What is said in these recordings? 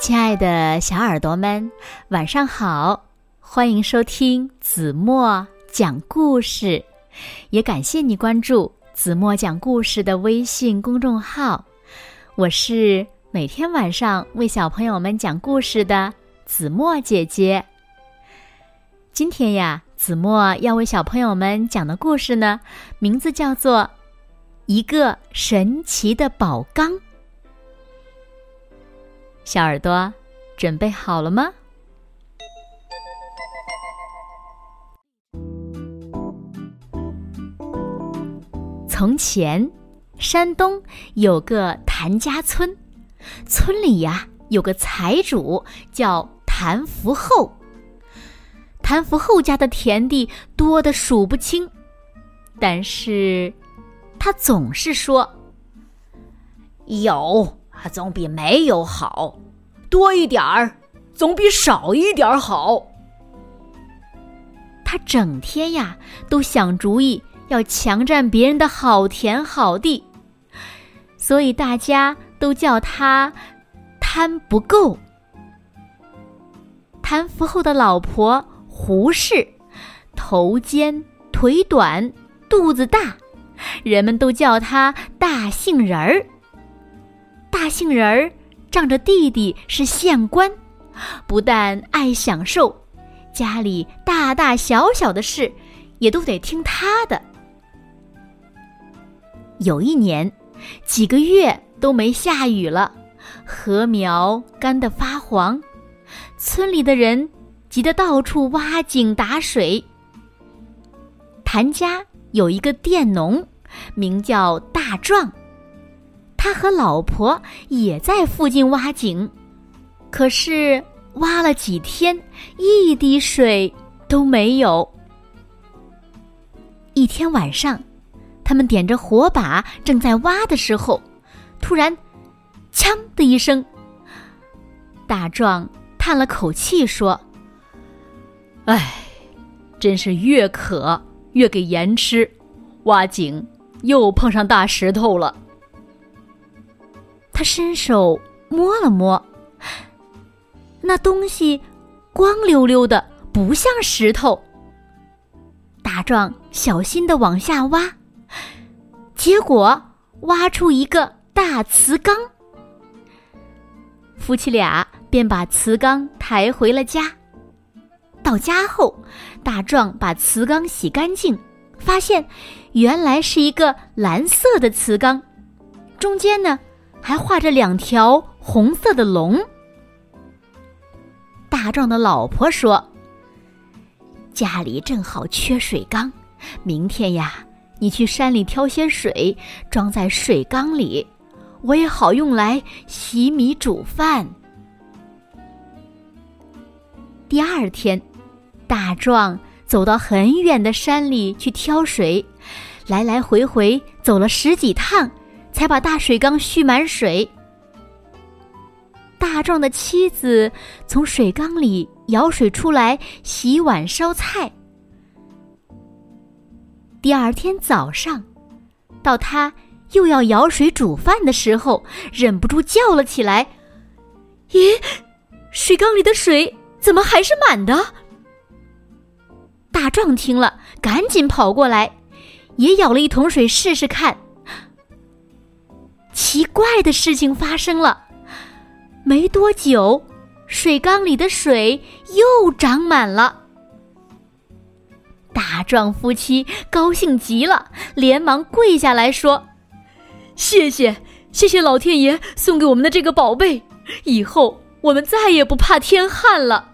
亲爱的小耳朵们，晚上好！欢迎收听子墨讲故事，也感谢你关注子墨讲故事的微信公众号。我是每天晚上为小朋友们讲故事的子墨姐姐。今天呀，子墨要为小朋友们讲的故事呢，名字叫做《一个神奇的宝缸》。小耳朵，准备好了吗？从前，山东有个谭家村，村里呀有个财主叫谭福厚。谭福厚家的田地多的数不清，但是他总是说：“有。”他总比没有好，多一点儿总比少一点儿好。他整天呀都想主意，要强占别人的好田好地，所以大家都叫他贪不够。谭福厚的老婆胡氏，头尖腿短，肚子大，人们都叫他大杏仁儿。大杏仁儿仗着弟弟是县官，不但爱享受，家里大大小小的事也都得听他的。有一年，几个月都没下雨了，禾苗干得发黄，村里的人急得到处挖井打水。谭家有一个佃农，名叫大壮。他和老婆也在附近挖井，可是挖了几天，一滴水都没有。一天晚上，他们点着火把正在挖的时候，突然“锵”的一声，大壮叹了口气说：“唉，真是越渴越给盐吃，挖井又碰上大石头了。”他伸手摸了摸，那东西光溜溜的，不像石头。大壮小心的往下挖，结果挖出一个大瓷缸。夫妻俩便把瓷缸抬回了家。到家后，大壮把瓷缸洗干净，发现原来是一个蓝色的瓷缸，中间呢。还画着两条红色的龙。大壮的老婆说：“家里正好缺水缸，明天呀，你去山里挑些水，装在水缸里，我也好用来洗米煮饭。”第二天，大壮走到很远的山里去挑水，来来回回走了十几趟。才把大水缸蓄满水。大壮的妻子从水缸里舀水出来洗碗烧菜。第二天早上，到他又要舀水煮饭的时候，忍不住叫了起来：“咦，水缸里的水怎么还是满的？”大壮听了，赶紧跑过来，也舀了一桶水试试看。奇怪的事情发生了，没多久，水缸里的水又涨满了。大壮夫妻高兴极了，连忙跪下来说：“谢谢，谢谢老天爷送给我们的这个宝贝，以后我们再也不怕天旱了。”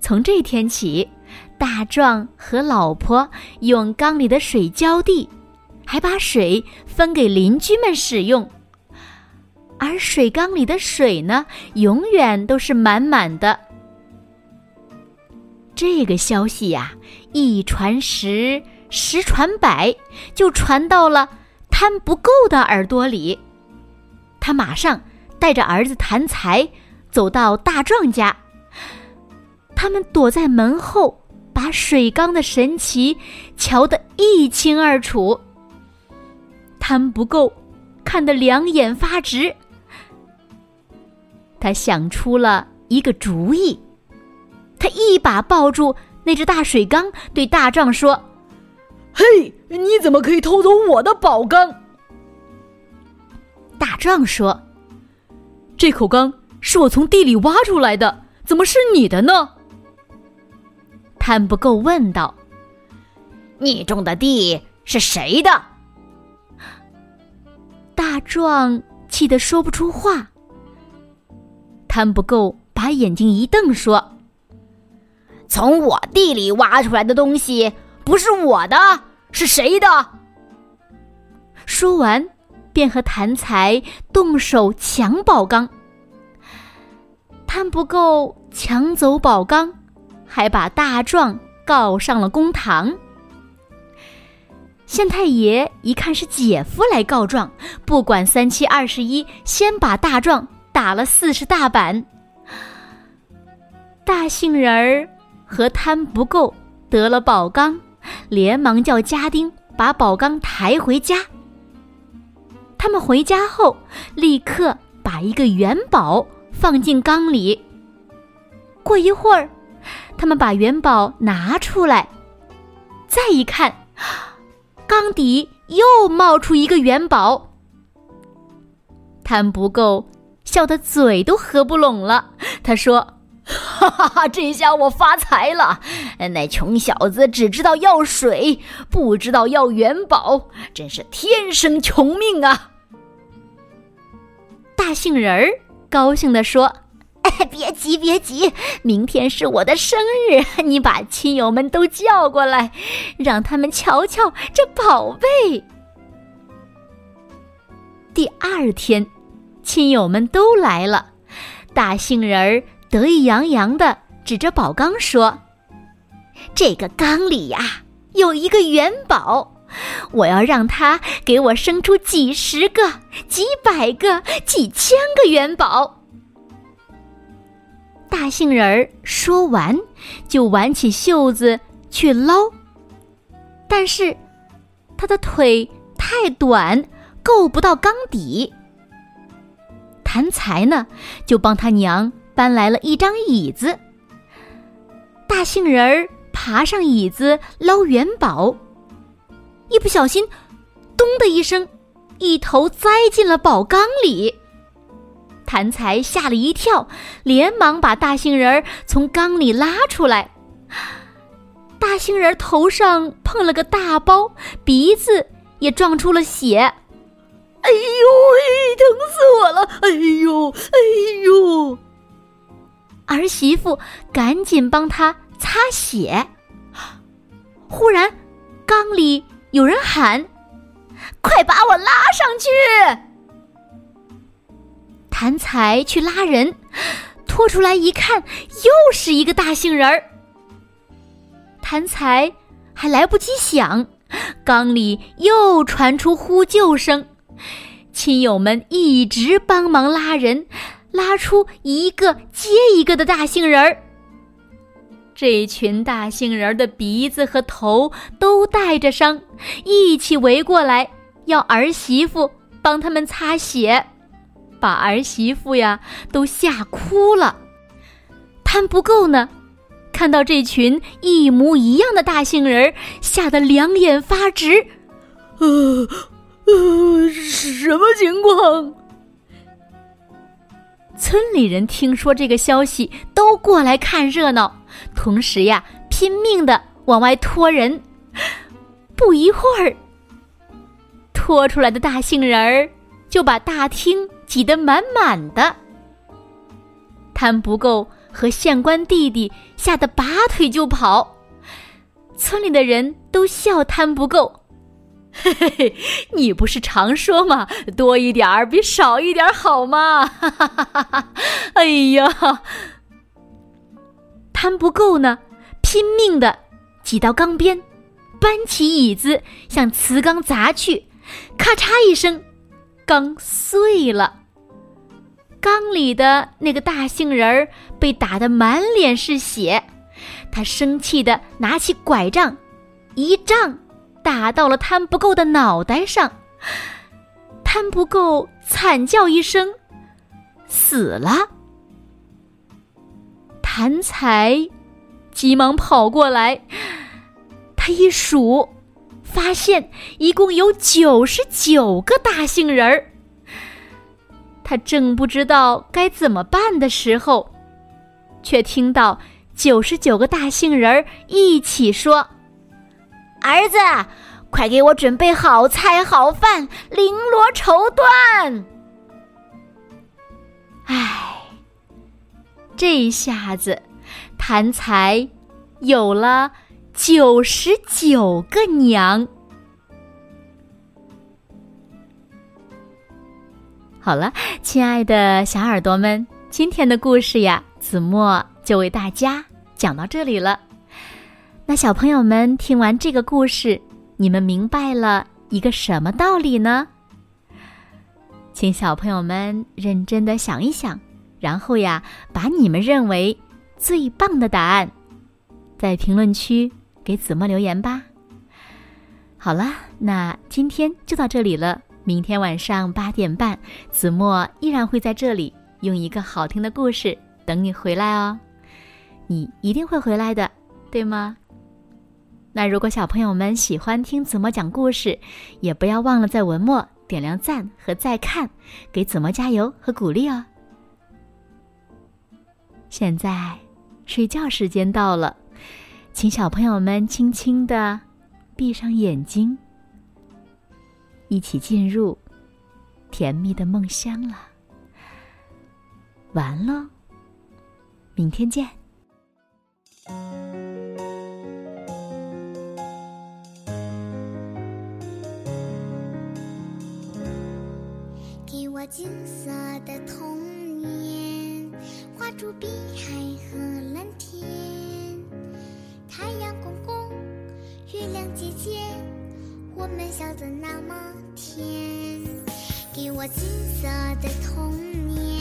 从这天起，大壮和老婆用缸里的水浇地。还把水分给邻居们使用，而水缸里的水呢，永远都是满满的。这个消息呀，一传十，十传百，就传到了贪不够的耳朵里。他马上带着儿子谭财走到大壮家，他们躲在门后，把水缸的神奇瞧得一清二楚。贪不够，看得两眼发直。他想出了一个主意，他一把抱住那只大水缸，对大壮说：“嘿，你怎么可以偷走我的宝缸？”大壮说：“这口缸是我从地里挖出来的，怎么是你的呢？”贪不够问道：“你种的地是谁的？”大壮气得说不出话。贪不够把眼睛一瞪，说：“从我地里挖出来的东西不是我的，是谁的？”说完，便和谭才动手抢宝缸。贪不够抢走宝缸，还把大壮告上了公堂。县太爷一看是姐夫来告状，不管三七二十一，先把大壮。打了四十大板，大杏仁儿和贪不够得了宝缸，连忙叫家丁把宝缸抬回家。他们回家后，立刻把一个元宝放进缸里。过一会儿，他们把元宝拿出来，再一看，缸底又冒出一个元宝。贪不够。笑得嘴都合不拢了。他说：“哈哈哈，这下我发财了！那穷小子只知道要水，不知道要元宝，真是天生穷命啊！”大杏仁儿高兴地说：“，别急，别急，明天是我的生日，你把亲友们都叫过来，让他们瞧瞧这宝贝。”第二天。亲友们都来了，大杏仁儿得意洋洋的指着宝缸说：“这个缸里呀有一个元宝，我要让它给我生出几十个、几百个、几千个元宝。”大杏仁儿说完，就挽起袖子去捞，但是他的腿太短，够不到缸底。贪财呢，就帮他娘搬来了一张椅子。大杏仁儿爬上椅子捞元宝，一不小心，咚的一声，一头栽进了宝缸里。贪财吓了一跳，连忙把大杏仁儿从缸里拉出来。大杏仁儿头上碰了个大包，鼻子也撞出了血。哎呦喂，疼死我了！哎呦，哎呦！儿媳妇赶紧帮他擦血。忽然，缸里有人喊：“快把我拉上去！”谭才去拉人，拖出来一看，又是一个大杏仁儿。谭才还来不及想，缸里又传出呼救声。亲友们一直帮忙拉人，拉出一个接一个的大杏仁儿。这群大杏仁儿的鼻子和头都带着伤，一起围过来要儿媳妇帮他们擦血，把儿媳妇呀都吓哭了。贪不够呢，看到这群一模一样的大杏仁儿，吓得两眼发直，呃。呃，什么情况？村里人听说这个消息，都过来看热闹，同时呀，拼命的往外拖人。不一会儿，拖出来的大杏仁儿就把大厅挤得满满的。贪不够和县官弟弟吓得拔腿就跑，村里的人都笑贪不够。嘿嘿嘿，你不是常说吗？多一点儿比少一点儿好吗？哈哈哈哈哈！哎呀，贪不够呢，拼命的挤到缸边，搬起椅子向瓷缸砸去，咔嚓一声，缸碎了。缸里的那个大杏仁儿被打得满脸是血，他生气的拿起拐杖，一杖。打到了贪不够的脑袋上，贪不够惨叫一声，死了。谭才急忙跑过来，他一数，发现一共有九十九个大杏仁儿。他正不知道该怎么办的时候，却听到九十九个大杏仁儿一起说：“儿子，快给我准备好菜好饭，绫罗绸缎。”唉，这一下子，谭才有了九十九个娘。好了，亲爱的小耳朵们，今天的故事呀，子墨就为大家讲到这里了。那小朋友们听完这个故事，你们明白了一个什么道理呢？请小朋友们认真的想一想，然后呀，把你们认为最棒的答案，在评论区给子墨留言吧。好了，那今天就到这里了。明天晚上八点半，子墨依然会在这里用一个好听的故事等你回来哦。你一定会回来的，对吗？那如果小朋友们喜欢听子墨讲故事，也不要忘了在文末点亮赞和再看，给子墨加油和鼓励哦。现在睡觉时间到了，请小朋友们轻轻的闭上眼睛。一起进入甜蜜的梦乡了。完喽，明天见。给我金色的童年，画出碧海和蓝天，太阳公公，月亮姐姐。我们笑得那么甜，给我金色的童年，